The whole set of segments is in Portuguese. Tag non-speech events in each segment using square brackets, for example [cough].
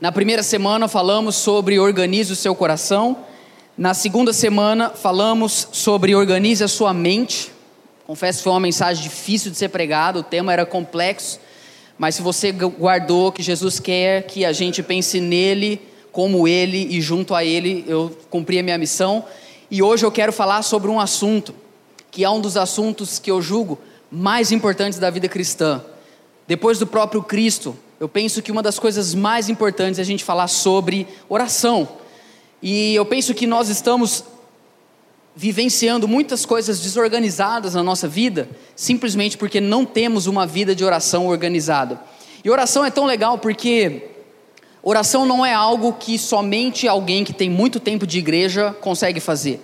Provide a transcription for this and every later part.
Na primeira semana falamos sobre organize o seu coração. Na segunda semana falamos sobre organize a sua mente. Confesso que foi uma mensagem difícil de ser pregada, o tema era complexo, mas se você guardou que Jesus quer que a gente pense nele, como ele e junto a ele, eu cumpri a minha missão. E hoje eu quero falar sobre um assunto que é um dos assuntos que eu julgo mais importantes da vida cristã. Depois do próprio Cristo, eu penso que uma das coisas mais importantes é a gente falar sobre oração. E eu penso que nós estamos vivenciando muitas coisas desorganizadas na nossa vida, simplesmente porque não temos uma vida de oração organizada. E oração é tão legal porque oração não é algo que somente alguém que tem muito tempo de igreja consegue fazer.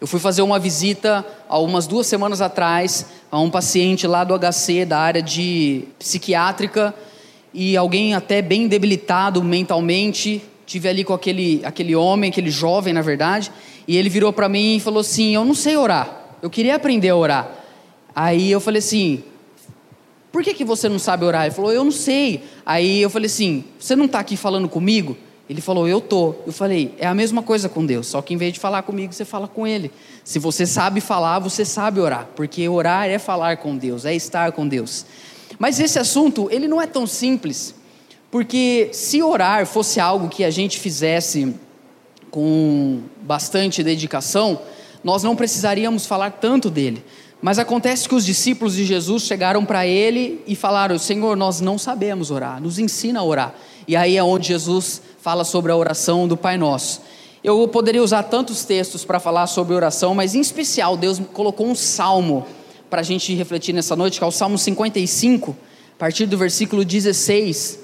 Eu fui fazer uma visita há umas duas semanas atrás a um paciente lá do HC, da área de psiquiátrica, e alguém até bem debilitado mentalmente. Tive ali com aquele, aquele homem, aquele jovem, na verdade, e ele virou para mim e falou assim: Eu não sei orar, eu queria aprender a orar. Aí eu falei assim: Por que, que você não sabe orar? Ele falou: Eu não sei. Aí eu falei assim: Você não está aqui falando comigo? Ele falou, eu tô. Eu falei, é a mesma coisa com Deus, só que em vez de falar comigo, você fala com Ele. Se você sabe falar, você sabe orar, porque orar é falar com Deus, é estar com Deus. Mas esse assunto, ele não é tão simples, porque se orar fosse algo que a gente fizesse com bastante dedicação, nós não precisaríamos falar tanto dele. Mas acontece que os discípulos de Jesus chegaram para ele e falaram: Senhor, nós não sabemos orar, nos ensina a orar. E aí é onde Jesus fala sobre a oração do Pai Nosso. Eu poderia usar tantos textos para falar sobre oração, mas em especial Deus colocou um salmo para a gente refletir nessa noite, que é o Salmo 55, a partir do versículo 16.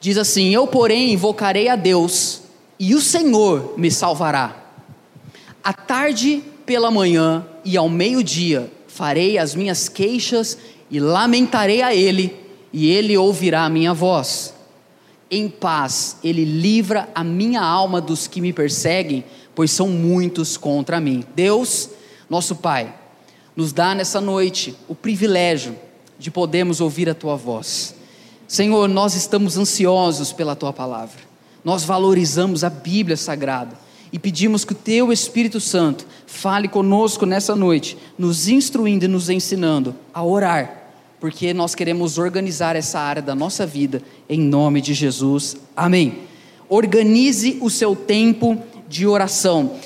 Diz assim: Eu, porém, invocarei a Deus, e o Senhor me salvará. À tarde pela manhã e ao meio-dia farei as minhas queixas e lamentarei a Ele, e Ele ouvirá a minha voz em paz, ele livra a minha alma dos que me perseguem, pois são muitos contra mim. Deus, nosso Pai, nos dá nessa noite o privilégio de podermos ouvir a tua voz. Senhor, nós estamos ansiosos pela tua palavra. Nós valorizamos a Bíblia Sagrada e pedimos que o teu Espírito Santo fale conosco nessa noite, nos instruindo e nos ensinando a orar porque nós queremos organizar essa área da nossa vida, em nome de Jesus, amém. Organize o seu tempo de oração.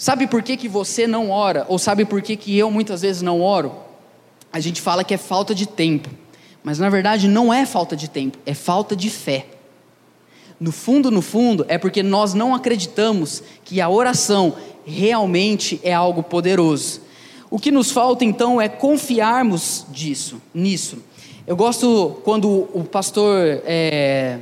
Sabe por que, que você não ora? Ou sabe por que, que eu muitas vezes não oro? A gente fala que é falta de tempo, mas na verdade não é falta de tempo, é falta de fé. No fundo, no fundo, é porque nós não acreditamos que a oração realmente é algo poderoso. O que nos falta então é confiarmos disso, nisso. Eu gosto quando o pastor é,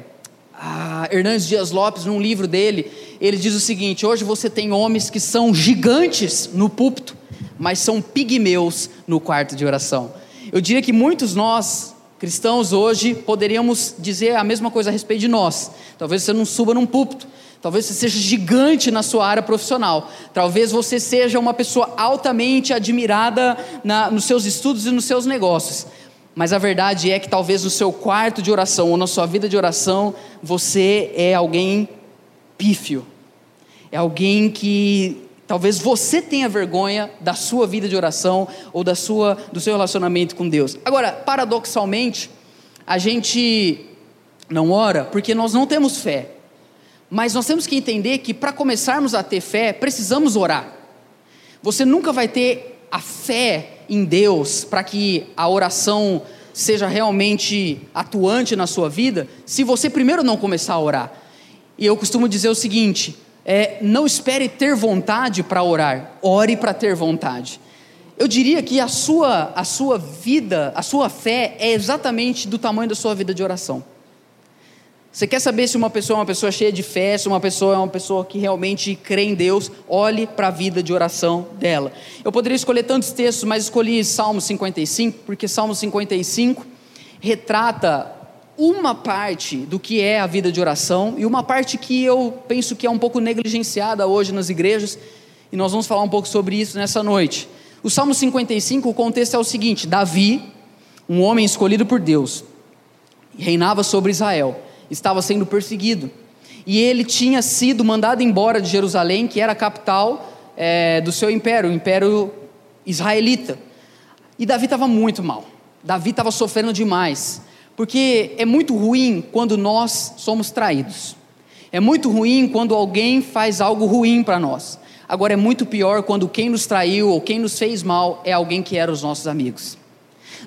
Hernandes Dias Lopes, num livro dele, ele diz o seguinte: hoje você tem homens que são gigantes no púlpito, mas são pigmeus no quarto de oração. Eu diria que muitos nós, cristãos hoje, poderíamos dizer a mesma coisa a respeito de nós. Talvez você não suba num púlpito, Talvez você seja gigante na sua área profissional. Talvez você seja uma pessoa altamente admirada na, nos seus estudos e nos seus negócios. Mas a verdade é que talvez no seu quarto de oração ou na sua vida de oração, você é alguém pífio. É alguém que talvez você tenha vergonha da sua vida de oração ou da sua, do seu relacionamento com Deus. Agora, paradoxalmente, a gente não ora porque nós não temos fé. Mas nós temos que entender que para começarmos a ter fé, precisamos orar. Você nunca vai ter a fé em Deus para que a oração seja realmente atuante na sua vida, se você primeiro não começar a orar. E eu costumo dizer o seguinte: é, não espere ter vontade para orar, ore para ter vontade. Eu diria que a sua, a sua vida, a sua fé é exatamente do tamanho da sua vida de oração. Você quer saber se uma pessoa é uma pessoa cheia de fé, se uma pessoa é uma pessoa que realmente crê em Deus? Olhe para a vida de oração dela. Eu poderia escolher tantos textos, mas escolhi Salmo 55, porque Salmo 55 retrata uma parte do que é a vida de oração e uma parte que eu penso que é um pouco negligenciada hoje nas igrejas, e nós vamos falar um pouco sobre isso nessa noite. O Salmo 55, o contexto é o seguinte: Davi, um homem escolhido por Deus, reinava sobre Israel estava sendo perseguido. e ele tinha sido mandado embora de Jerusalém, que era a capital é, do seu império, o império israelita. E Davi estava muito mal. Davi estava sofrendo demais, porque é muito ruim quando nós somos traídos. É muito ruim quando alguém faz algo ruim para nós. Agora é muito pior quando quem nos traiu ou quem nos fez mal é alguém que era os nossos amigos.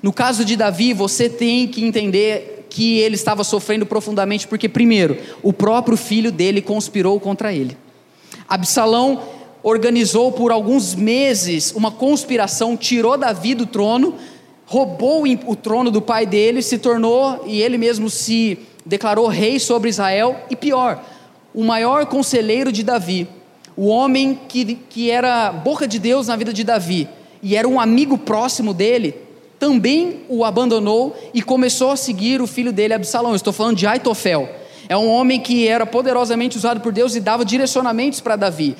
No caso de Davi, você tem que entender que ele estava sofrendo profundamente porque primeiro, o próprio filho dele conspirou contra ele. Absalão organizou por alguns meses uma conspiração, tirou Davi do trono, roubou o trono do pai dele, se tornou e ele mesmo se declarou rei sobre Israel e pior, o maior conselheiro de Davi o homem que, que era boca de Deus na vida de Davi e era um amigo próximo dele, também o abandonou e começou a seguir o filho dele, Absalão. Estou falando de Aitofel. É um homem que era poderosamente usado por Deus e dava direcionamentos para Davi.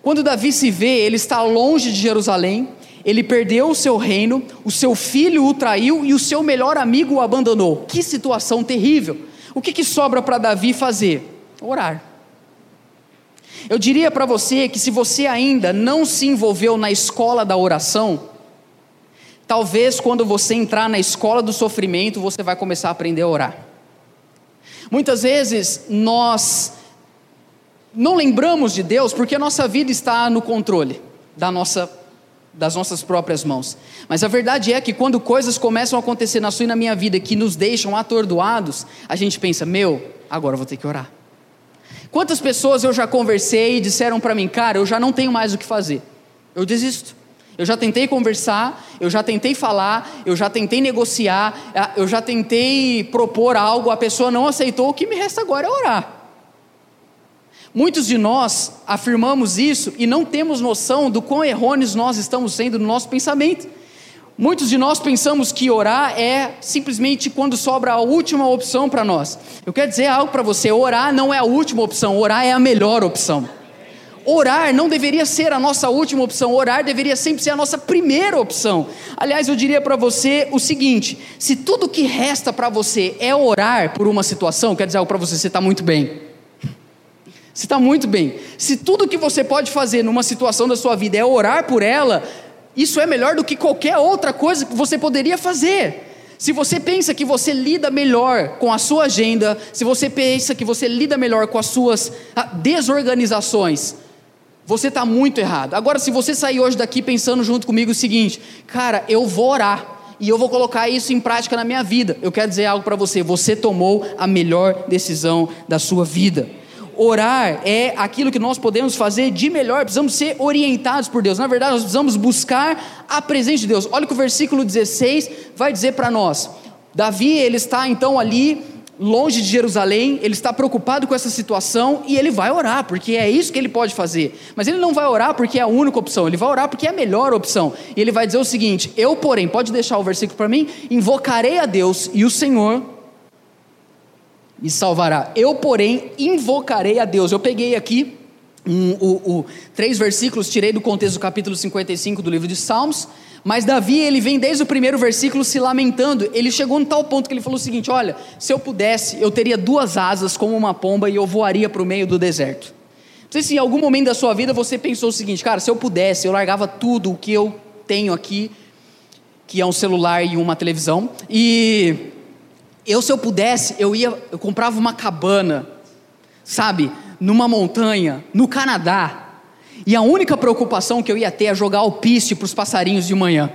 Quando Davi se vê, ele está longe de Jerusalém, ele perdeu o seu reino, o seu filho o traiu e o seu melhor amigo o abandonou. Que situação terrível! O que, que sobra para Davi fazer? Orar. Eu diria para você que se você ainda não se envolveu na escola da oração, talvez quando você entrar na escola do sofrimento, você vai começar a aprender a orar. Muitas vezes nós não lembramos de Deus porque a nossa vida está no controle da nossa, das nossas próprias mãos. Mas a verdade é que quando coisas começam a acontecer na sua e na minha vida que nos deixam atordoados, a gente pensa: meu, agora eu vou ter que orar. Quantas pessoas eu já conversei e disseram para mim, cara, eu já não tenho mais o que fazer, eu desisto. Eu já tentei conversar, eu já tentei falar, eu já tentei negociar, eu já tentei propor algo, a pessoa não aceitou, o que me resta agora é orar. Muitos de nós afirmamos isso e não temos noção do quão errôneos nós estamos sendo no nosso pensamento. Muitos de nós pensamos que orar é simplesmente quando sobra a última opção para nós. Eu quero dizer algo para você: orar não é a última opção, orar é a melhor opção. Orar não deveria ser a nossa última opção, orar deveria sempre ser a nossa primeira opção. Aliás, eu diria para você o seguinte: se tudo que resta para você é orar por uma situação, quer dizer algo para você, você está muito bem. Você está muito bem. Se tudo que você pode fazer numa situação da sua vida é orar por ela, isso é melhor do que qualquer outra coisa que você poderia fazer. Se você pensa que você lida melhor com a sua agenda, se você pensa que você lida melhor com as suas ah, desorganizações, você está muito errado. Agora, se você sair hoje daqui pensando junto comigo o seguinte, cara, eu vou orar e eu vou colocar isso em prática na minha vida, eu quero dizer algo para você: você tomou a melhor decisão da sua vida. Orar é aquilo que nós podemos fazer de melhor, precisamos ser orientados por Deus. Na verdade, nós precisamos buscar a presença de Deus. Olha que o versículo 16 vai dizer para nós. Davi, ele está então ali longe de Jerusalém, ele está preocupado com essa situação e ele vai orar, porque é isso que ele pode fazer. Mas ele não vai orar porque é a única opção, ele vai orar porque é a melhor opção. E ele vai dizer o seguinte: Eu, porém, pode deixar o versículo para mim, invocarei a Deus e o Senhor me salvará. Eu, porém, invocarei a Deus. Eu peguei aqui um, o, três versículos, tirei do contexto do capítulo 55 do livro de Salmos, mas Davi, ele vem desde o primeiro versículo se lamentando. Ele chegou no tal ponto que ele falou o seguinte: Olha, se eu pudesse, eu teria duas asas como uma pomba e eu voaria para o meio do deserto. Não sei se em algum momento da sua vida você pensou o seguinte, cara, se eu pudesse, eu largava tudo o que eu tenho aqui, que é um celular e uma televisão, e eu, se eu pudesse, eu ia, eu comprava uma cabana, sabe, numa montanha, no Canadá. E a única preocupação que eu ia ter é jogar alpiste para os passarinhos de manhã.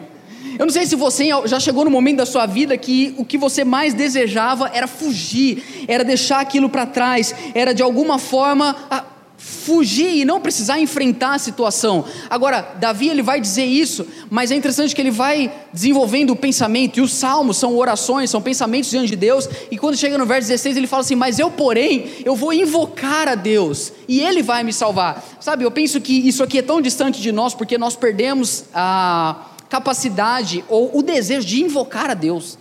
Eu não sei se você já chegou no momento da sua vida que o que você mais desejava era fugir, era deixar aquilo para trás, era de alguma forma fugir e não precisar enfrentar a situação. Agora, Davi ele vai dizer isso, mas é interessante que ele vai desenvolvendo o pensamento, e os salmos são orações, são pensamentos diante de Deus, e quando chega no verso 16 ele fala assim: Mas eu, porém, eu vou invocar a Deus, e Ele vai me salvar. Sabe, eu penso que isso aqui é tão distante de nós, porque nós perdemos a capacidade ou o desejo de invocar a Deus.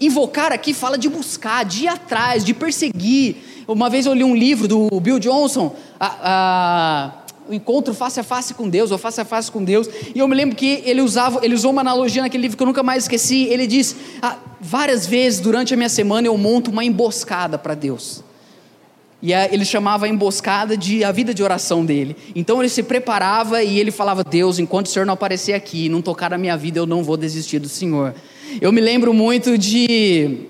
Invocar aqui fala de buscar, de ir atrás, de perseguir, uma vez eu li um livro do Bill Johnson, a, a, o encontro face a face com Deus, ou face a face com Deus, e eu me lembro que ele usava, ele usou uma analogia naquele livro que eu nunca mais esqueci. Ele diz: ah, várias vezes durante a minha semana eu monto uma emboscada para Deus. E ele chamava a emboscada de a vida de oração dele. Então ele se preparava e ele falava: Deus, enquanto o Senhor não aparecer aqui, não tocar na minha vida, eu não vou desistir do Senhor. Eu me lembro muito de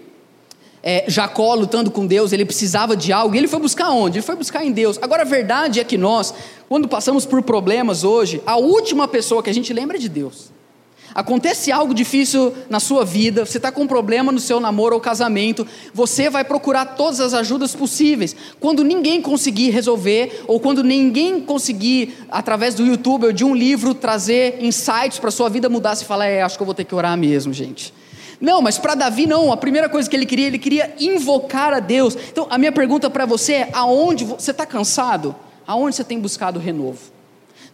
é, Jacó lutando com Deus, ele precisava de algo, e ele foi buscar onde? Ele foi buscar em Deus. Agora a verdade é que nós, quando passamos por problemas hoje, a última pessoa que a gente lembra é de Deus. Acontece algo difícil na sua vida, você está com um problema no seu namoro ou casamento, você vai procurar todas as ajudas possíveis. Quando ninguém conseguir resolver, ou quando ninguém conseguir, através do YouTube ou de um livro, trazer insights para a sua vida mudar, você fala: É, acho que eu vou ter que orar mesmo, gente. Não, mas para Davi não, a primeira coisa que ele queria, ele queria invocar a Deus. Então, a minha pergunta para você é: aonde você está cansado? Aonde você tem buscado renovo?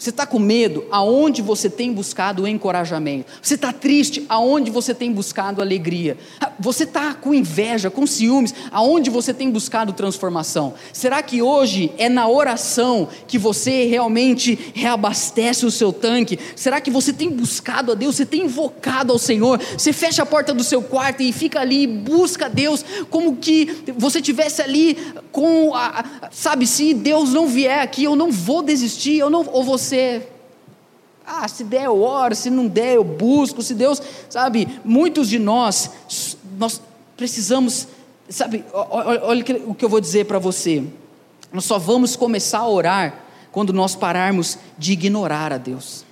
Você está com medo? Aonde você tem buscado encorajamento? Você está triste? Aonde você tem buscado alegria? Você está com inveja, com ciúmes? Aonde você tem buscado transformação? Será que hoje é na oração que você realmente reabastece o seu tanque? Será que você tem buscado a Deus? Você tem invocado ao Senhor? Você fecha a porta do seu quarto e fica ali e busca a Deus como que você tivesse ali com, a, sabe, se Deus não vier aqui, eu não vou desistir, eu não, ou você você, ah, se der eu oro, se não der eu busco, se Deus, sabe, muitos de nós, nós precisamos, sabe, olha, o que eu vou dizer para você, nós só vamos começar a orar quando nós pararmos de ignorar a Deus.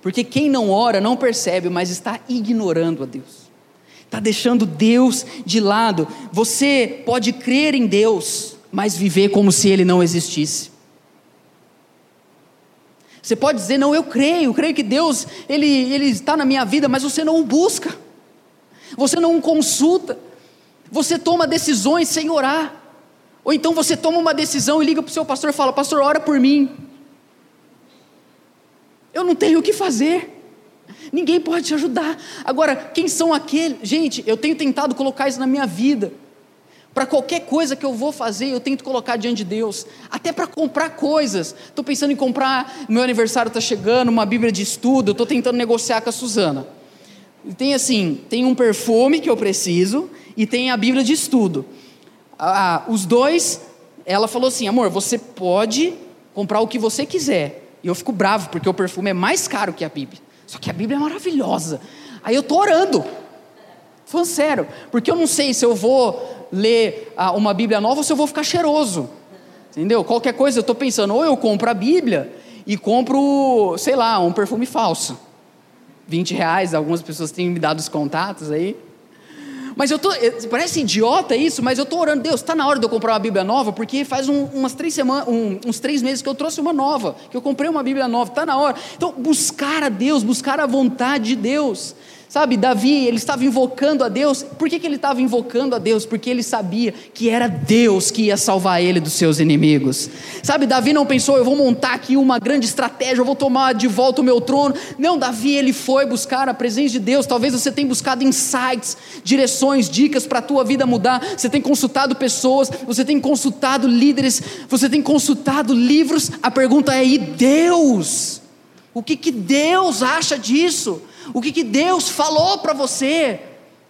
Porque quem não ora não percebe, mas está ignorando a Deus, está deixando Deus de lado. Você pode crer em Deus, mas viver como se Ele não existisse. Você pode dizer, não, eu creio, creio que Deus, Ele, Ele está na minha vida, mas você não o busca, você não o consulta, você toma decisões sem orar, ou então você toma uma decisão e liga para o seu pastor e fala, pastor, ora por mim. Eu não tenho o que fazer. Ninguém pode te ajudar. Agora, quem são aqueles? Gente, eu tenho tentado colocar isso na minha vida. Para qualquer coisa que eu vou fazer, eu tento colocar diante de Deus. Até para comprar coisas. Estou pensando em comprar, meu aniversário está chegando, uma Bíblia de estudo. Estou tentando negociar com a Suzana. Tem assim, tem um perfume que eu preciso e tem a Bíblia de estudo. Ah, os dois, ela falou assim, amor, você pode comprar o que você quiser. E eu fico bravo porque o perfume é mais caro que a Bíblia. Só que a Bíblia é maravilhosa. Aí eu estou orando. Falando sério, porque eu não sei se eu vou ler ah, uma Bíblia nova ou se eu vou ficar cheiroso. Entendeu? Qualquer coisa, eu estou pensando, ou eu compro a Bíblia e compro, sei lá, um perfume falso. 20 reais, algumas pessoas têm me dado os contatos aí. Mas eu tô, eh, parece idiota isso, mas eu estou orando, Deus, está na hora de eu comprar uma Bíblia nova, porque faz um, umas três semanas, um, uns três meses que eu trouxe uma nova, que eu comprei uma Bíblia nova, está na hora. Então, buscar a Deus, buscar a vontade de Deus. Sabe, Davi, ele estava invocando a Deus. Por que, que ele estava invocando a Deus? Porque ele sabia que era Deus que ia salvar ele dos seus inimigos. Sabe, Davi não pensou, eu vou montar aqui uma grande estratégia, eu vou tomar de volta o meu trono. Não, Davi, ele foi buscar a presença de Deus. Talvez você tenha buscado insights, direções, dicas para a tua vida mudar. Você tem consultado pessoas, você tem consultado líderes, você tem consultado livros. A pergunta é: e Deus? O que, que Deus acha disso? O que, que Deus falou para você?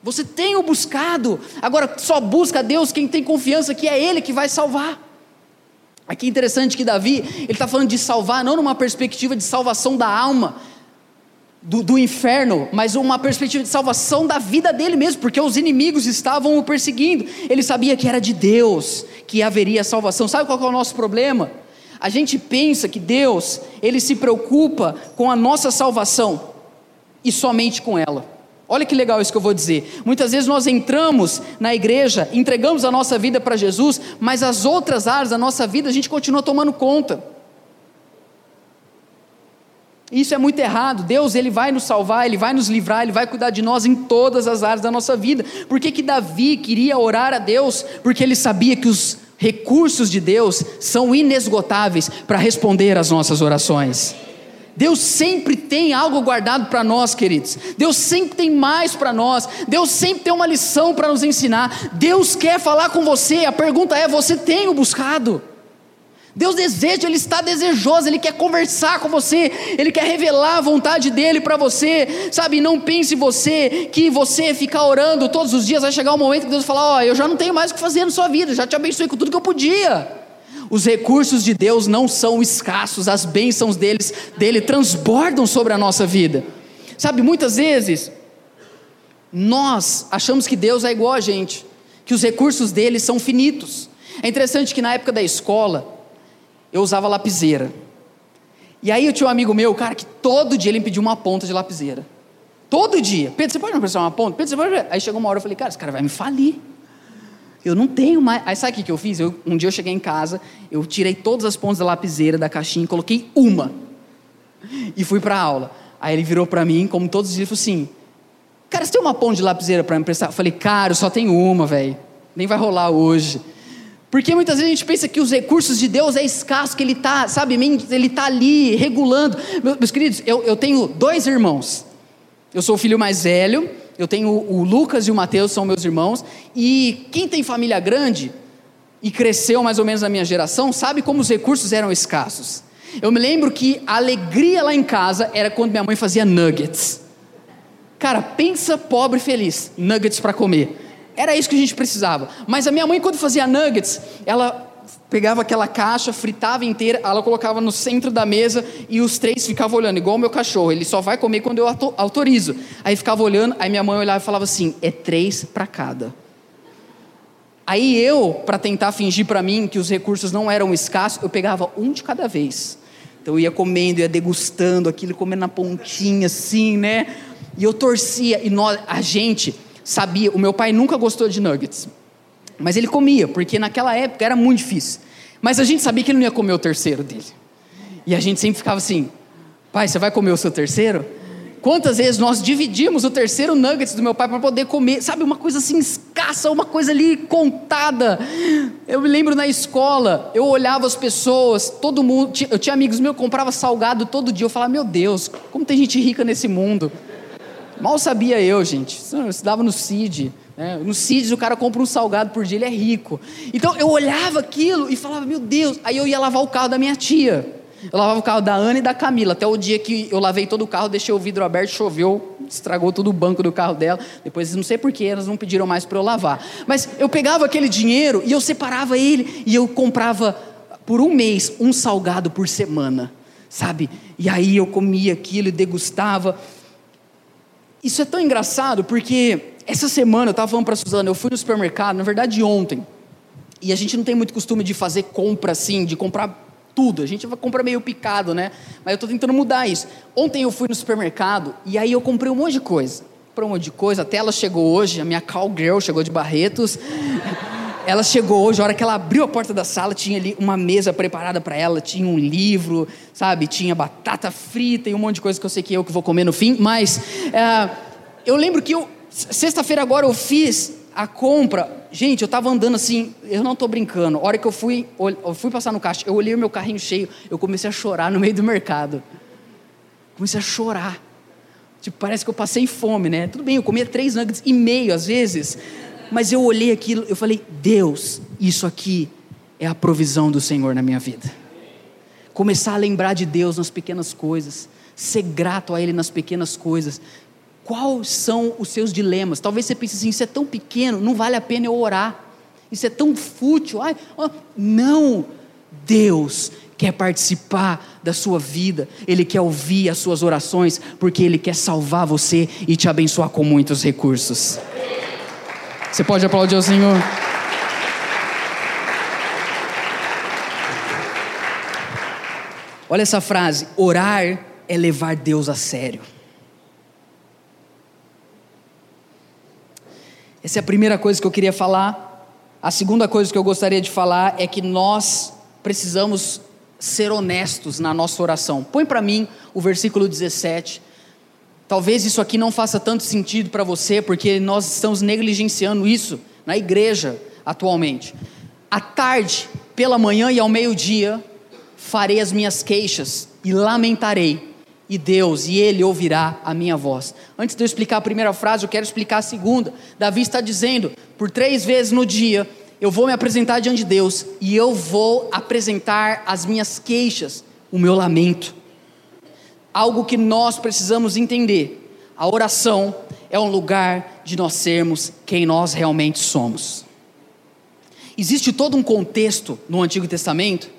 Você tem o buscado. Agora, só busca Deus quem tem confiança que é Ele que vai salvar. Aqui é interessante que Davi, ele está falando de salvar, não numa perspectiva de salvação da alma, do, do, inferno, mas uma perspectiva de salvação da vida dele mesmo, porque os inimigos estavam o perseguindo. Ele sabia que era de Deus que haveria salvação. Sabe qual é o nosso problema? A gente pensa que Deus, ele se preocupa com a nossa salvação e somente com ela. Olha que legal isso que eu vou dizer. Muitas vezes nós entramos na igreja, entregamos a nossa vida para Jesus, mas as outras áreas da nossa vida a gente continua tomando conta. Isso é muito errado. Deus, ele vai nos salvar, ele vai nos livrar, ele vai cuidar de nós em todas as áreas da nossa vida. Por que que Davi queria orar a Deus? Porque ele sabia que os recursos de Deus são inesgotáveis para responder às nossas orações. Deus sempre tem algo guardado para nós, queridos. Deus sempre tem mais para nós. Deus sempre tem uma lição para nos ensinar. Deus quer falar com você. A pergunta é: você tem o buscado? Deus deseja, Ele está desejoso, Ele quer conversar com você, Ele quer revelar a vontade dEle para você, sabe? Não pense você que você ficar orando todos os dias, vai chegar um momento que Deus falar: Ó, oh, eu já não tenho mais o que fazer na sua vida, já te abençoei com tudo que eu podia. Os recursos de Deus não são escassos, as bênçãos deles, dele transbordam sobre a nossa vida. Sabe, muitas vezes, nós achamos que Deus é igual a gente, que os recursos dele são finitos. É interessante que na época da escola, eu usava lapiseira. E aí eu tinha um amigo meu, cara, que todo dia ele me pediu uma ponta de lapiseira. Todo dia. Pedro, você pode me prestar uma ponta? Pedro, você pode... Aí chegou uma hora eu falei, cara, esse cara vai me falir. Eu não tenho mais. Aí sabe o que eu fiz? Eu, um dia eu cheguei em casa, eu tirei todas as pontas da lapiseira da caixinha e coloquei uma. E fui para a aula. Aí ele virou para mim, como todos os dias, falou assim: Cara, você tem uma ponta de lapiseira para me prestar? Eu falei, cara, eu só tenho uma, velho. Nem vai rolar hoje. Porque muitas vezes a gente pensa que os recursos de Deus é escasso, que Ele está, sabe, Ele está ali regulando. Meus queridos, eu, eu tenho dois irmãos. Eu sou o filho mais velho, eu tenho o Lucas e o Mateus, são meus irmãos. E quem tem família grande e cresceu mais ou menos na minha geração, sabe como os recursos eram escassos. Eu me lembro que a alegria lá em casa era quando minha mãe fazia nuggets. Cara, pensa pobre feliz, nuggets para comer. Era isso que a gente precisava. Mas a minha mãe, quando fazia nuggets, ela pegava aquela caixa, fritava inteira, ela colocava no centro da mesa e os três ficavam olhando, igual o meu cachorro. Ele só vai comer quando eu autorizo. Aí ficava olhando, aí minha mãe olhava e falava assim: é três para cada. Aí eu, para tentar fingir para mim que os recursos não eram escassos, eu pegava um de cada vez. Então eu ia comendo, ia degustando aquilo, comendo na pontinha assim, né? E eu torcia, e nós, a gente sabia, o meu pai nunca gostou de nuggets, mas ele comia, porque naquela época era muito difícil. Mas a gente sabia que ele não ia comer o terceiro dele. E a gente sempre ficava assim: pai, você vai comer o seu terceiro? Quantas vezes nós dividimos o terceiro nuggets do meu pai para poder comer, sabe, uma coisa assim escassa, uma coisa ali contada. Eu me lembro na escola, eu olhava as pessoas, todo mundo, eu tinha amigos meus que compravam salgado todo dia. Eu falava, meu Deus, como tem gente rica nesse mundo. Mal sabia eu, gente. Eu estudava no CID. Né? No CID o cara compra um salgado por dia, ele é rico. Então eu olhava aquilo e falava, meu Deus. Aí eu ia lavar o carro da minha tia. Eu lavava o carro da Ana e da Camila. Até o dia que eu lavei todo o carro, deixei o vidro aberto, choveu, estragou todo o banco do carro dela. Depois, não sei porquê, elas não pediram mais para eu lavar. Mas eu pegava aquele dinheiro e eu separava ele e eu comprava por um mês um salgado por semana, sabe? E aí eu comia aquilo e degustava. Isso é tão engraçado porque essa semana eu estava falando para Suzana, eu fui no supermercado, na verdade ontem, e a gente não tem muito costume de fazer compra assim, de comprar tudo, a gente vai comprar meio picado, né? Mas eu estou tentando mudar isso. Ontem eu fui no supermercado e aí eu comprei um monte de coisa. Comprei um monte de coisa, até ela chegou hoje, a minha cowgirl chegou de Barretos. [laughs] ela chegou hoje, a hora que ela abriu a porta da sala, tinha ali uma mesa preparada para ela, tinha um livro, sabe? Tinha batata frita e um monte de coisa que eu sei que eu que vou comer no fim. Mas é, eu lembro que eu sexta-feira agora eu fiz a compra. Gente, eu estava andando assim, eu não estou brincando. A hora que eu fui, eu fui passar no caixa, eu olhei o meu carrinho cheio, eu comecei a chorar no meio do mercado. Comecei a chorar. Tipo, parece que eu passei fome, né? Tudo bem, eu comia três nuggets e meio às vezes. Mas eu olhei aquilo, eu falei: Deus, isso aqui é a provisão do Senhor na minha vida. Começar a lembrar de Deus nas pequenas coisas, ser grato a Ele nas pequenas coisas. Quais são os seus dilemas? Talvez você pense assim: isso é tão pequeno, não vale a pena eu orar. Isso é tão fútil. Ai, oh, não, Deus quer participar da sua vida, Ele quer ouvir as suas orações, porque Ele quer salvar você e te abençoar com muitos recursos. Você pode aplaudir ao Senhor? Olha essa frase: orar é levar Deus a sério. Essa é a primeira coisa que eu queria falar. A segunda coisa que eu gostaria de falar é que nós precisamos ser honestos na nossa oração. Põe para mim o versículo 17. Talvez isso aqui não faça tanto sentido para você, porque nós estamos negligenciando isso na igreja atualmente. À tarde, pela manhã e ao meio-dia, farei as minhas queixas e lamentarei, e Deus, e Ele ouvirá a minha voz. Antes de eu explicar a primeira frase, eu quero explicar a segunda. Davi está dizendo: por três vezes no dia eu vou me apresentar diante de Deus e eu vou apresentar as minhas queixas, o meu lamento. Algo que nós precisamos entender. A oração é um lugar de nós sermos quem nós realmente somos. Existe todo um contexto no Antigo Testamento,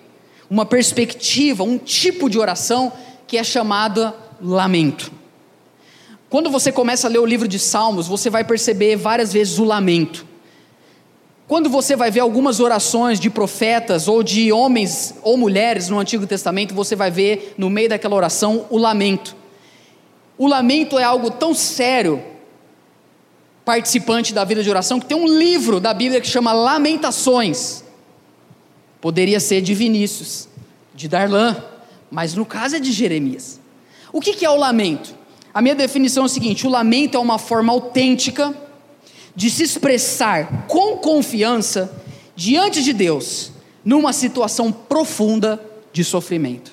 uma perspectiva, um tipo de oração que é chamada lamento. Quando você começa a ler o livro de Salmos, você vai perceber várias vezes o lamento. Quando você vai ver algumas orações de profetas ou de homens ou mulheres no Antigo Testamento, você vai ver no meio daquela oração o lamento. O lamento é algo tão sério, participante da vida de oração, que tem um livro da Bíblia que chama Lamentações. Poderia ser de Vinícius, de Darlan, mas no caso é de Jeremias. O que é o lamento? A minha definição é o seguinte: o lamento é uma forma autêntica de se expressar com confiança diante de Deus, numa situação profunda de sofrimento.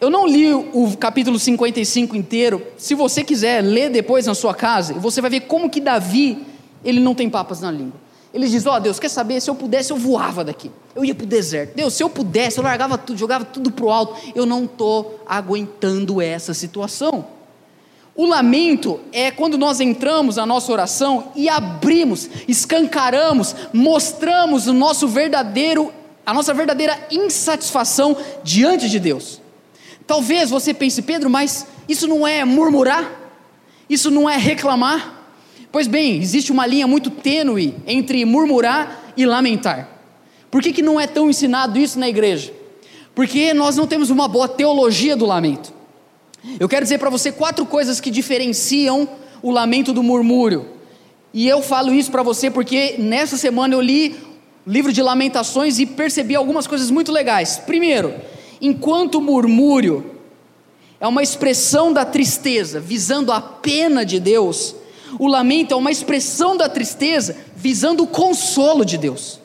Eu não li o capítulo 55 inteiro. Se você quiser ler depois na sua casa, você vai ver como que Davi, ele não tem papas na língua. Ele diz: Ó oh, Deus, quer saber? Se eu pudesse, eu voava daqui. Eu ia para o deserto. Deus, se eu pudesse, eu largava tudo, jogava tudo para o alto. Eu não estou aguentando essa situação. O lamento é quando nós entramos na nossa oração e abrimos, escancaramos, mostramos o nosso verdadeiro, a nossa verdadeira insatisfação diante de Deus. Talvez você pense, Pedro, mas isso não é murmurar? Isso não é reclamar? Pois bem, existe uma linha muito tênue entre murmurar e lamentar. Por que, que não é tão ensinado isso na igreja? Porque nós não temos uma boa teologia do lamento. Eu quero dizer para você quatro coisas que diferenciam o lamento do murmúrio. E eu falo isso para você porque nessa semana eu li o livro de Lamentações e percebi algumas coisas muito legais. Primeiro, enquanto murmúrio é uma expressão da tristeza visando a pena de Deus, o lamento é uma expressão da tristeza visando o consolo de Deus.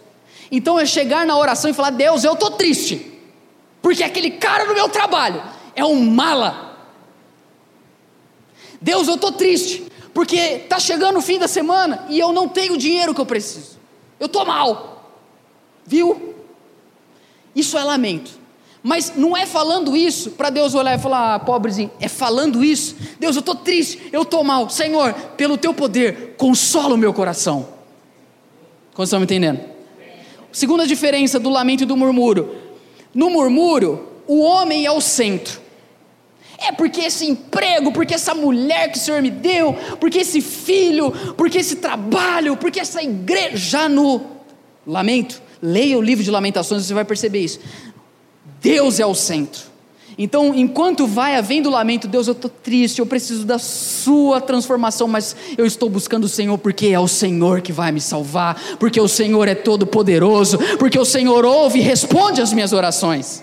Então é chegar na oração e falar: Deus, eu estou triste, porque aquele cara no meu trabalho é um mala Deus, eu estou triste, porque está chegando o fim da semana e eu não tenho o dinheiro que eu preciso. Eu estou mal. Viu? Isso é lamento. Mas não é falando isso para Deus olhar e falar, ah, pobrezinho, é falando isso. Deus, eu estou triste, eu estou mal. Senhor, pelo teu poder, consola o meu coração. Como estão me entendendo? Segunda diferença do lamento e do murmúrio. No murmúrio, o homem é o centro. É porque esse emprego, porque essa mulher que o Senhor me deu, porque esse filho, porque esse trabalho, porque essa igreja. Já no lamento, leia o livro de Lamentações, você vai perceber isso. Deus é o centro. Então, enquanto vai havendo lamento, Deus, eu estou triste, eu preciso da Sua transformação, mas eu estou buscando o Senhor, porque é o Senhor que vai me salvar, porque o Senhor é todo-poderoso, porque o Senhor ouve e responde às minhas orações.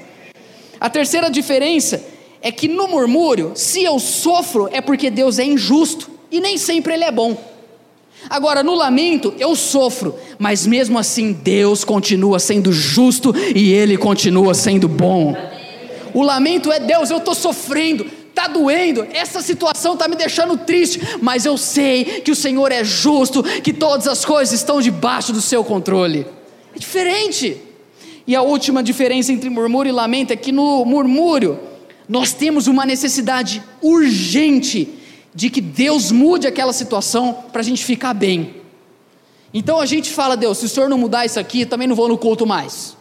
A terceira diferença é que no murmúrio, se eu sofro, é porque Deus é injusto e nem sempre Ele é bom. Agora, no lamento, eu sofro, mas mesmo assim Deus continua sendo justo e Ele continua sendo bom. O lamento é Deus, eu estou sofrendo, está doendo, essa situação está me deixando triste, mas eu sei que o Senhor é justo, que todas as coisas estão debaixo do seu controle. É diferente. E a última diferença entre murmúrio e lamento é que no murmúrio, nós temos uma necessidade urgente de que Deus mude aquela situação para a gente ficar bem. Então a gente fala, Deus, se o Senhor não mudar isso aqui, também não vou no culto mais.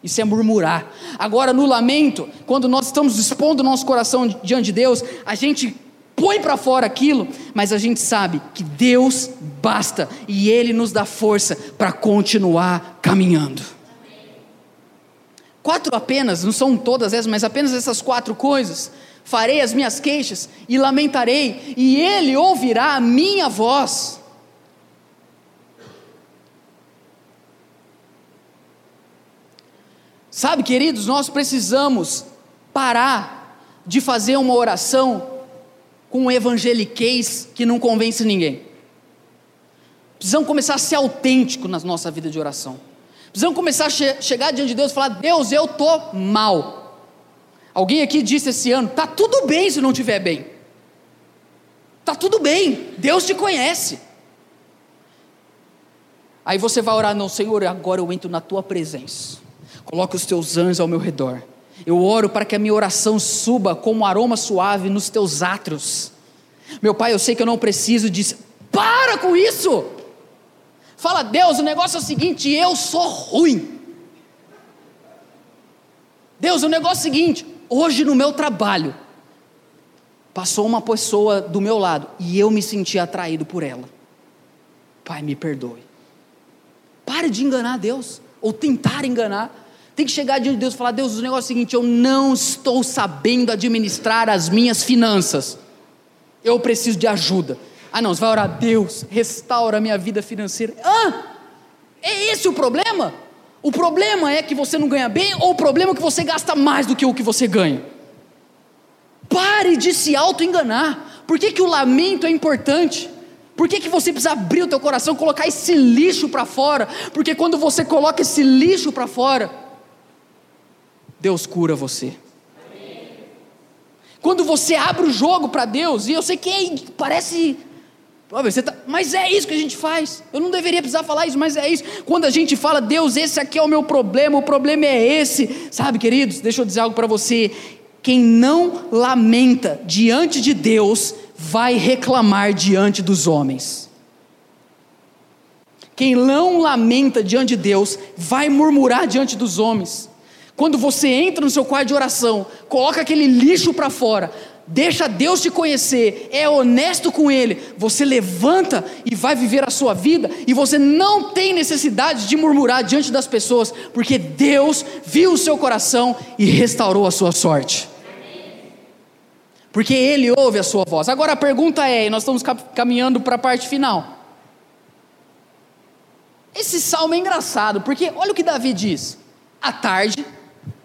Isso é murmurar. Agora, no lamento, quando nós estamos expondo o nosso coração diante de Deus, a gente põe para fora aquilo, mas a gente sabe que Deus basta e Ele nos dá força para continuar caminhando. Quatro apenas, não são todas essas, mas apenas essas quatro coisas. Farei as minhas queixas e lamentarei, e Ele ouvirá a minha voz. Sabe, queridos, nós precisamos parar de fazer uma oração com um evangeliquez que não convence ninguém. Precisamos começar a ser autêntico na nossa vida de oração. Precisamos começar a che chegar diante de Deus e falar: Deus, eu estou mal. Alguém aqui disse esse ano: está tudo bem se não estiver bem. Está tudo bem, Deus te conhece. Aí você vai orar, não, Senhor, agora eu entro na tua presença. Coloca os teus anjos ao meu redor. Eu oro para que a minha oração suba como um aroma suave nos teus átrios. Meu pai, eu sei que eu não preciso disso. Para com isso! Fala, Deus, o negócio é o seguinte: eu sou ruim. Deus, o negócio é o seguinte: hoje no meu trabalho, passou uma pessoa do meu lado e eu me senti atraído por ela. Pai, me perdoe. Pare de enganar Deus, ou tentar enganar. Tem que chegar diante de Deus e falar: Deus, o negócio é o seguinte, eu não estou sabendo administrar as minhas finanças. Eu preciso de ajuda. Ah, não, você vai orar, Deus, restaura a minha vida financeira. Ah, é esse o problema? O problema é que você não ganha bem, ou o problema é que você gasta mais do que o que você ganha? Pare de se auto-enganar. Por que, que o lamento é importante? Por que, que você precisa abrir o teu coração, colocar esse lixo para fora? Porque quando você coloca esse lixo para fora, Deus cura você. Quando você abre o jogo para Deus, e eu sei que é, parece Tá, mas é isso que a gente faz. Eu não deveria precisar falar isso, mas é isso. Quando a gente fala, Deus, esse aqui é o meu problema, o problema é esse. Sabe, queridos, deixa eu dizer algo para você. Quem não lamenta diante de Deus, vai reclamar diante dos homens. Quem não lamenta diante de Deus, vai murmurar diante dos homens. Quando você entra no seu quarto de oração, coloca aquele lixo para fora, deixa Deus te conhecer, é honesto com Ele, você levanta e vai viver a sua vida, e você não tem necessidade de murmurar diante das pessoas, porque Deus viu o seu coração e restaurou a sua sorte. Porque Ele ouve a sua voz. Agora a pergunta é, e nós estamos caminhando para a parte final. Esse salmo é engraçado, porque olha o que Davi diz: à tarde,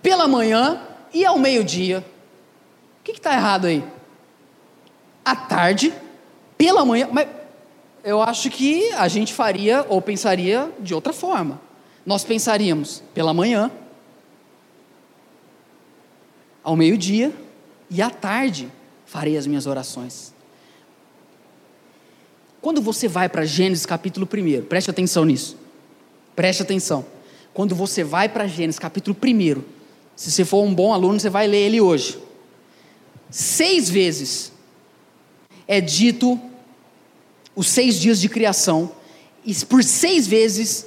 pela manhã e ao meio-dia que está errado aí? À tarde, pela manhã, mas eu acho que a gente faria ou pensaria de outra forma. Nós pensaríamos pela manhã, ao meio-dia e à tarde farei as minhas orações. Quando você vai para Gênesis capítulo 1, preste atenção nisso. Preste atenção. Quando você vai para Gênesis capítulo 1, se você for um bom aluno, você vai ler ele hoje seis vezes é dito os seis dias de criação, e por seis vezes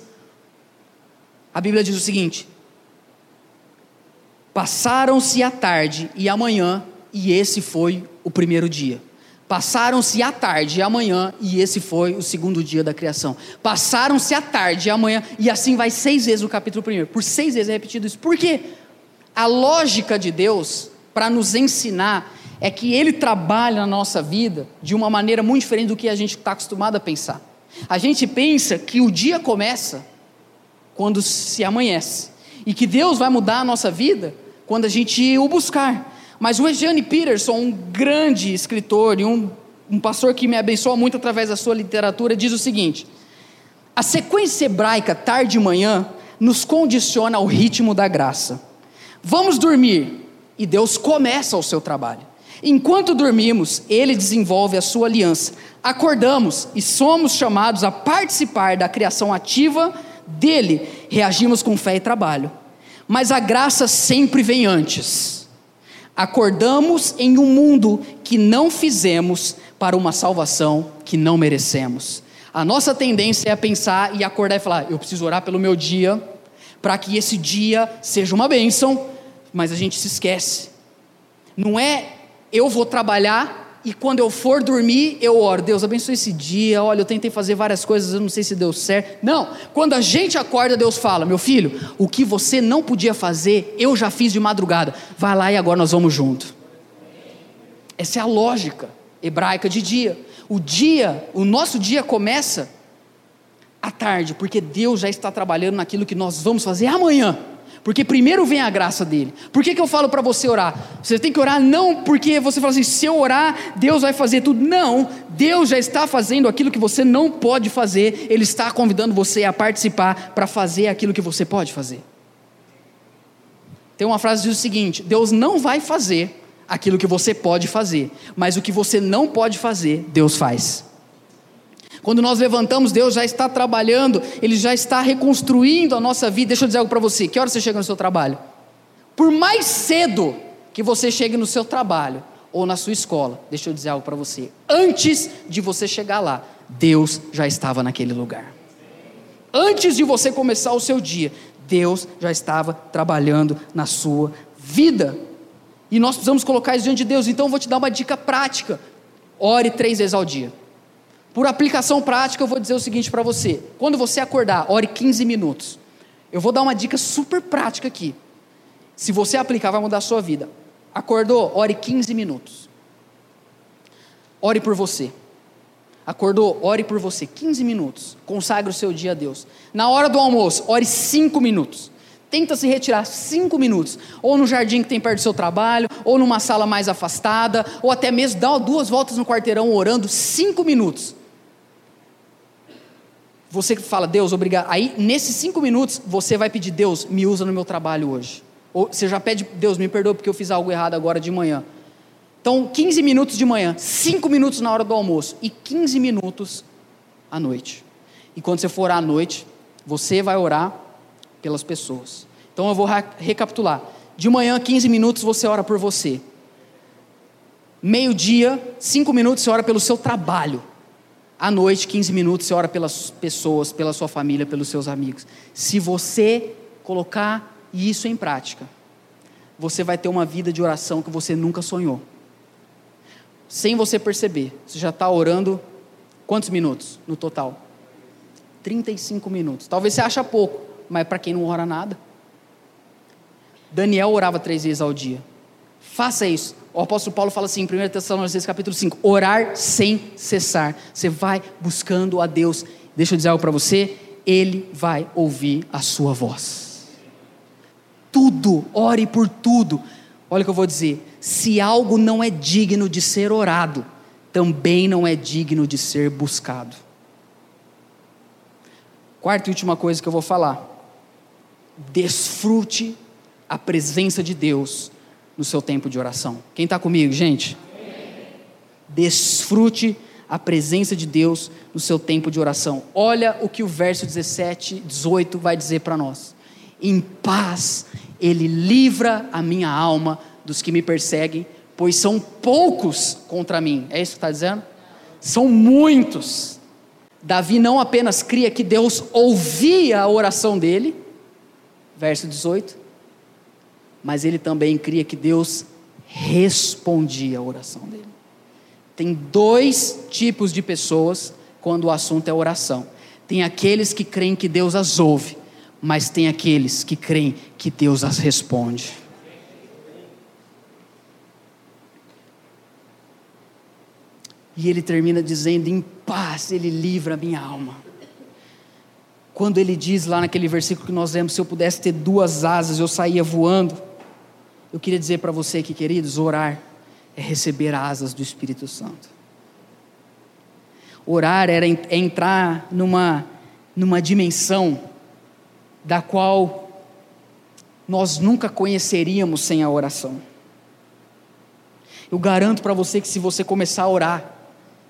a Bíblia diz o seguinte: passaram-se a tarde e a manhã, e esse foi o primeiro dia. Passaram-se a tarde e a manhã, e esse foi o segundo dia da criação. Passaram-se a tarde e a manhã, e assim vai seis vezes no capítulo primeiro. Por seis vezes é repetido isso. Por quê? A lógica de Deus para nos ensinar é que Ele trabalha na nossa vida de uma maneira muito diferente do que a gente está acostumado a pensar. A gente pensa que o dia começa quando se amanhece e que Deus vai mudar a nossa vida quando a gente o buscar. Mas o Eugene Peterson, um grande escritor e um, um pastor que me abençoa muito através da sua literatura, diz o seguinte: a sequência hebraica tarde e manhã nos condiciona ao ritmo da graça. Vamos dormir, e Deus começa o seu trabalho. Enquanto dormimos, Ele desenvolve a sua aliança. Acordamos e somos chamados a participar da criação ativa dele. Reagimos com fé e trabalho. Mas a graça sempre vem antes. Acordamos em um mundo que não fizemos para uma salvação que não merecemos. A nossa tendência é pensar e acordar e falar: eu preciso orar pelo meu dia, para que esse dia seja uma bênção, mas a gente se esquece. Não é eu vou trabalhar e quando eu for dormir, eu oro. Deus abençoe esse dia. Olha, eu tentei fazer várias coisas, eu não sei se deu certo. Não, quando a gente acorda, Deus fala: Meu filho, o que você não podia fazer, eu já fiz de madrugada. Vai lá e agora nós vamos junto. Essa é a lógica hebraica de dia. O dia, o nosso dia começa à tarde, porque Deus já está trabalhando naquilo que nós vamos fazer amanhã. Porque primeiro vem a graça dele. Por que, que eu falo para você orar? Você tem que orar não porque você fala assim, se eu orar, Deus vai fazer tudo. Não, Deus já está fazendo aquilo que você não pode fazer, Ele está convidando você a participar para fazer aquilo que você pode fazer. Tem uma frase que diz o seguinte: Deus não vai fazer aquilo que você pode fazer, mas o que você não pode fazer, Deus faz. Quando nós levantamos, Deus já está trabalhando, Ele já está reconstruindo a nossa vida. Deixa eu dizer algo para você: que hora você chega no seu trabalho? Por mais cedo que você chegue no seu trabalho ou na sua escola, deixa eu dizer algo para você: antes de você chegar lá, Deus já estava naquele lugar. Antes de você começar o seu dia, Deus já estava trabalhando na sua vida. E nós precisamos colocar isso diante de Deus. Então eu vou te dar uma dica prática: ore três vezes ao dia. Por aplicação prática, eu vou dizer o seguinte para você: quando você acordar, ore 15 minutos. Eu vou dar uma dica super prática aqui. Se você aplicar, vai mudar a sua vida. Acordou? Ore 15 minutos. Ore por você. Acordou? Ore por você. 15 minutos. Consagre o seu dia a Deus. Na hora do almoço, ore 5 minutos. Tenta se retirar 5 minutos. Ou no jardim que tem perto do seu trabalho, ou numa sala mais afastada, ou até mesmo dá duas voltas no quarteirão orando 5 minutos. Você fala, Deus, obrigado. Aí, nesses cinco minutos, você vai pedir, Deus, me usa no meu trabalho hoje. Ou você já pede, Deus, me perdoa porque eu fiz algo errado agora de manhã. Então, 15 minutos de manhã, 5 minutos na hora do almoço e 15 minutos à noite. E quando você for à noite, você vai orar pelas pessoas. Então eu vou recapitular. De manhã, 15 minutos você ora por você. Meio-dia, 5 minutos você ora pelo seu trabalho. À noite, 15 minutos, você ora pelas pessoas, pela sua família, pelos seus amigos. Se você colocar isso em prática, você vai ter uma vida de oração que você nunca sonhou. Sem você perceber. Você já está orando quantos minutos no total? 35 minutos. Talvez você ache pouco, mas para quem não ora nada. Daniel orava três vezes ao dia. Faça isso. O apóstolo Paulo fala assim em 1 Tessalonicenses capítulo 5: orar sem cessar. Você vai buscando a Deus. Deixa eu dizer algo para você: Ele vai ouvir a sua voz. Tudo, ore por tudo. Olha o que eu vou dizer: se algo não é digno de ser orado, também não é digno de ser buscado. Quarta e última coisa que eu vou falar: desfrute a presença de Deus no seu tempo de oração. Quem está comigo, gente? Desfrute a presença de Deus no seu tempo de oração. Olha o que o verso 17, 18 vai dizer para nós. Em paz ele livra a minha alma dos que me perseguem, pois são poucos contra mim. É isso que está dizendo? São muitos. Davi não apenas cria que Deus ouvia a oração dele, verso 18, mas ele também cria que Deus respondia a oração dele. Tem dois tipos de pessoas quando o assunto é oração. Tem aqueles que creem que Deus as ouve, mas tem aqueles que creem que Deus as responde. E ele termina dizendo: Em paz ele livra a minha alma. Quando ele diz lá naquele versículo que nós lemos: Se eu pudesse ter duas asas, eu saía voando. Eu queria dizer para você aqui, queridos, orar é receber asas do Espírito Santo. Orar era é entrar numa, numa dimensão da qual nós nunca conheceríamos sem a oração. Eu garanto para você que se você começar a orar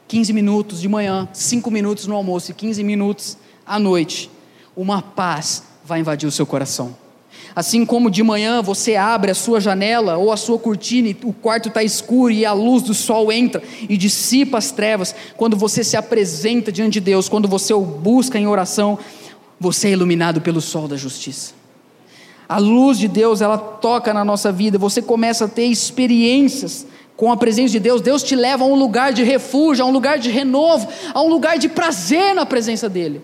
15 minutos de manhã, 5 minutos no almoço e 15 minutos à noite, uma paz vai invadir o seu coração. Assim como de manhã você abre a sua janela ou a sua cortina e o quarto está escuro e a luz do sol entra e dissipa as trevas, quando você se apresenta diante de Deus, quando você o busca em oração, você é iluminado pelo sol da justiça. A luz de Deus, ela toca na nossa vida, você começa a ter experiências com a presença de Deus, Deus te leva a um lugar de refúgio, a um lugar de renovo, a um lugar de prazer na presença dEle.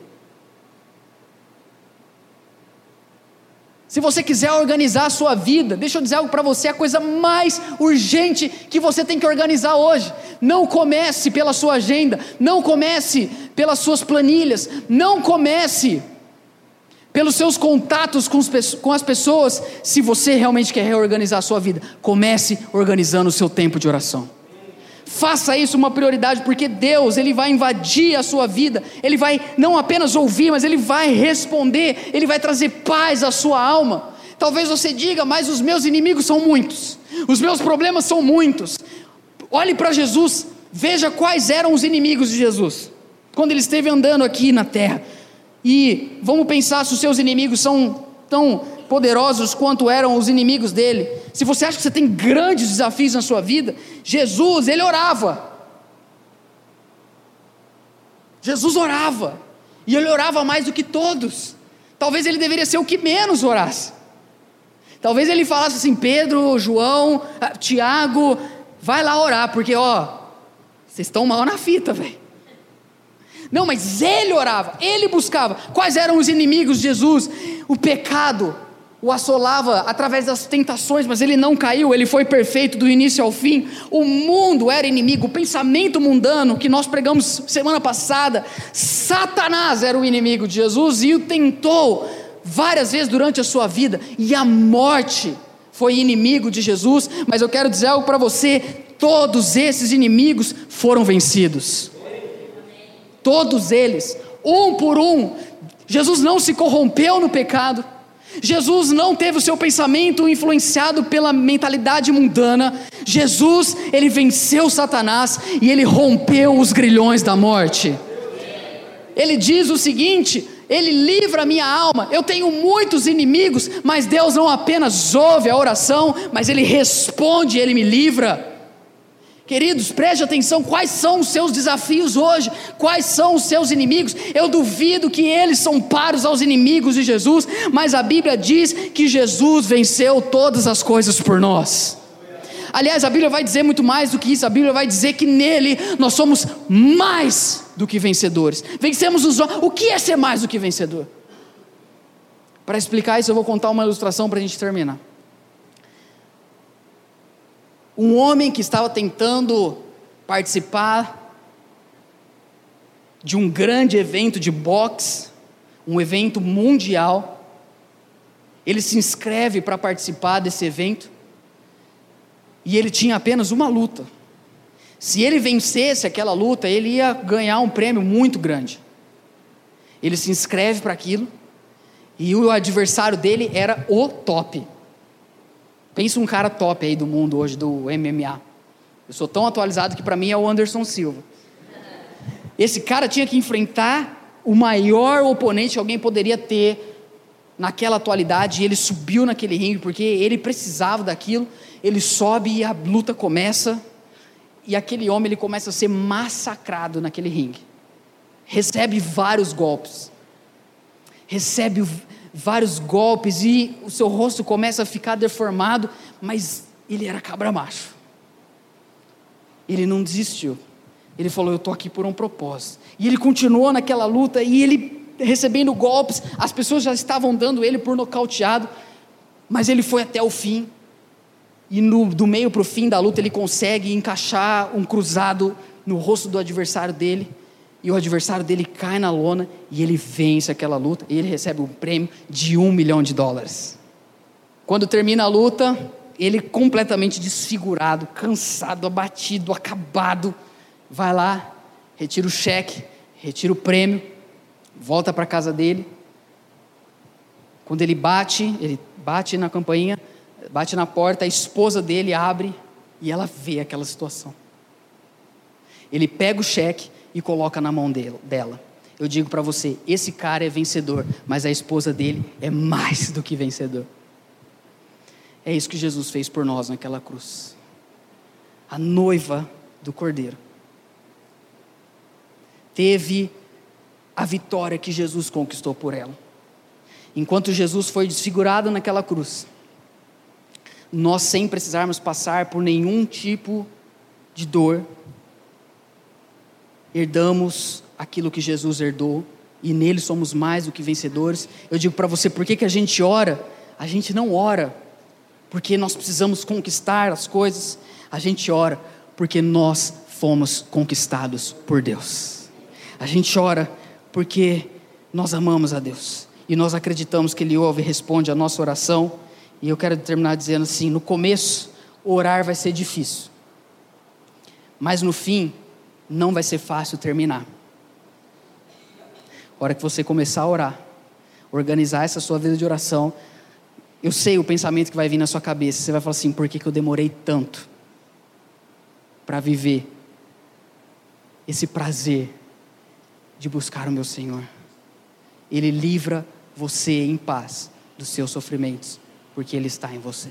Se você quiser organizar a sua vida, deixa eu dizer algo para você: a coisa mais urgente que você tem que organizar hoje. Não comece pela sua agenda, não comece pelas suas planilhas, não comece pelos seus contatos com, as pessoas. Se você realmente quer reorganizar a sua vida, comece organizando o seu tempo de oração. Faça isso uma prioridade, porque Deus, Ele vai invadir a sua vida, Ele vai não apenas ouvir, mas Ele vai responder, Ele vai trazer paz à sua alma. Talvez você diga, mas os meus inimigos são muitos, os meus problemas são muitos. Olhe para Jesus, veja quais eram os inimigos de Jesus. quando ele esteve andando aqui na terra. E vamos pensar se os seus inimigos são tão poderosos quanto eram os inimigos dele. Se você acha que você tem grandes desafios na sua vida, Jesus, ele orava. Jesus orava. E ele orava mais do que todos. Talvez ele deveria ser o que menos orasse. Talvez ele falasse assim: Pedro, João, ah, Tiago, vai lá orar, porque ó, vocês estão mal na fita, velho. Não, mas ele orava, ele buscava. Quais eram os inimigos de Jesus? O pecado, o assolava através das tentações, mas ele não caiu, ele foi perfeito do início ao fim. O mundo era inimigo, o pensamento mundano que nós pregamos semana passada, Satanás era o inimigo de Jesus e o tentou várias vezes durante a sua vida, e a morte foi inimigo de Jesus, mas eu quero dizer algo para você: todos esses inimigos foram vencidos. Todos eles, um por um. Jesus não se corrompeu no pecado. Jesus não teve o seu pensamento influenciado pela mentalidade mundana. Jesus, ele venceu Satanás e ele rompeu os grilhões da morte. Ele diz o seguinte: ele livra a minha alma. Eu tenho muitos inimigos, mas Deus não apenas ouve a oração, mas Ele responde, Ele me livra. Queridos, preste atenção: quais são os seus desafios hoje? Quais são os seus inimigos? Eu duvido que eles são paros aos inimigos de Jesus, mas a Bíblia diz que Jesus venceu todas as coisas por nós. Aliás, a Bíblia vai dizer muito mais do que isso, a Bíblia vai dizer que nele nós somos mais do que vencedores. Vencemos os O que é ser mais do que vencedor? Para explicar isso, eu vou contar uma ilustração para a gente terminar um homem que estava tentando participar de um grande evento de boxe, um evento mundial. Ele se inscreve para participar desse evento e ele tinha apenas uma luta. Se ele vencesse aquela luta, ele ia ganhar um prêmio muito grande. Ele se inscreve para aquilo e o adversário dele era o top. Pensa um cara top aí do mundo hoje do MMA. Eu sou tão atualizado que para mim é o Anderson Silva. Esse cara tinha que enfrentar o maior oponente que alguém poderia ter naquela atualidade, ele subiu naquele ringue porque ele precisava daquilo. Ele sobe e a luta começa, e aquele homem ele começa a ser massacrado naquele ringue. Recebe vários golpes. Recebe vários golpes e o seu rosto começa a ficar deformado, mas ele era cabra macho. Ele não desistiu. Ele falou: Eu estou aqui por um propósito. E ele continuou naquela luta e ele recebendo golpes, as pessoas já estavam dando ele por nocauteado, mas ele foi até o fim. E no, do meio para o fim da luta ele consegue encaixar um cruzado no rosto do adversário dele e o adversário dele cai na lona e ele vence aquela luta e ele recebe um prêmio de um milhão de dólares. Quando termina a luta, ele completamente desfigurado, cansado, abatido, acabado, vai lá, retira o cheque, retira o prêmio, volta para casa dele. Quando ele bate, ele bate na campainha, bate na porta, a esposa dele abre e ela vê aquela situação. Ele pega o cheque, e coloca na mão dela. Eu digo para você: esse cara é vencedor, mas a esposa dele é mais do que vencedor. É isso que Jesus fez por nós naquela cruz. A noiva do cordeiro teve a vitória que Jesus conquistou por ela. Enquanto Jesus foi desfigurado naquela cruz, nós sem precisarmos passar por nenhum tipo de dor, herdamos aquilo que Jesus herdou e nele somos mais do que vencedores. Eu digo para você, por que, que a gente ora? A gente não ora porque nós precisamos conquistar as coisas, a gente ora porque nós fomos conquistados por Deus. A gente ora porque nós amamos a Deus e nós acreditamos que Ele ouve e responde a nossa oração. E eu quero terminar dizendo assim: no começo, orar vai ser difícil, mas no fim, não vai ser fácil terminar. A hora que você começar a orar, organizar essa sua vida de oração, eu sei o pensamento que vai vir na sua cabeça. Você vai falar assim: por que, que eu demorei tanto para viver esse prazer de buscar o meu Senhor. Ele livra você em paz dos seus sofrimentos, porque Ele está em você.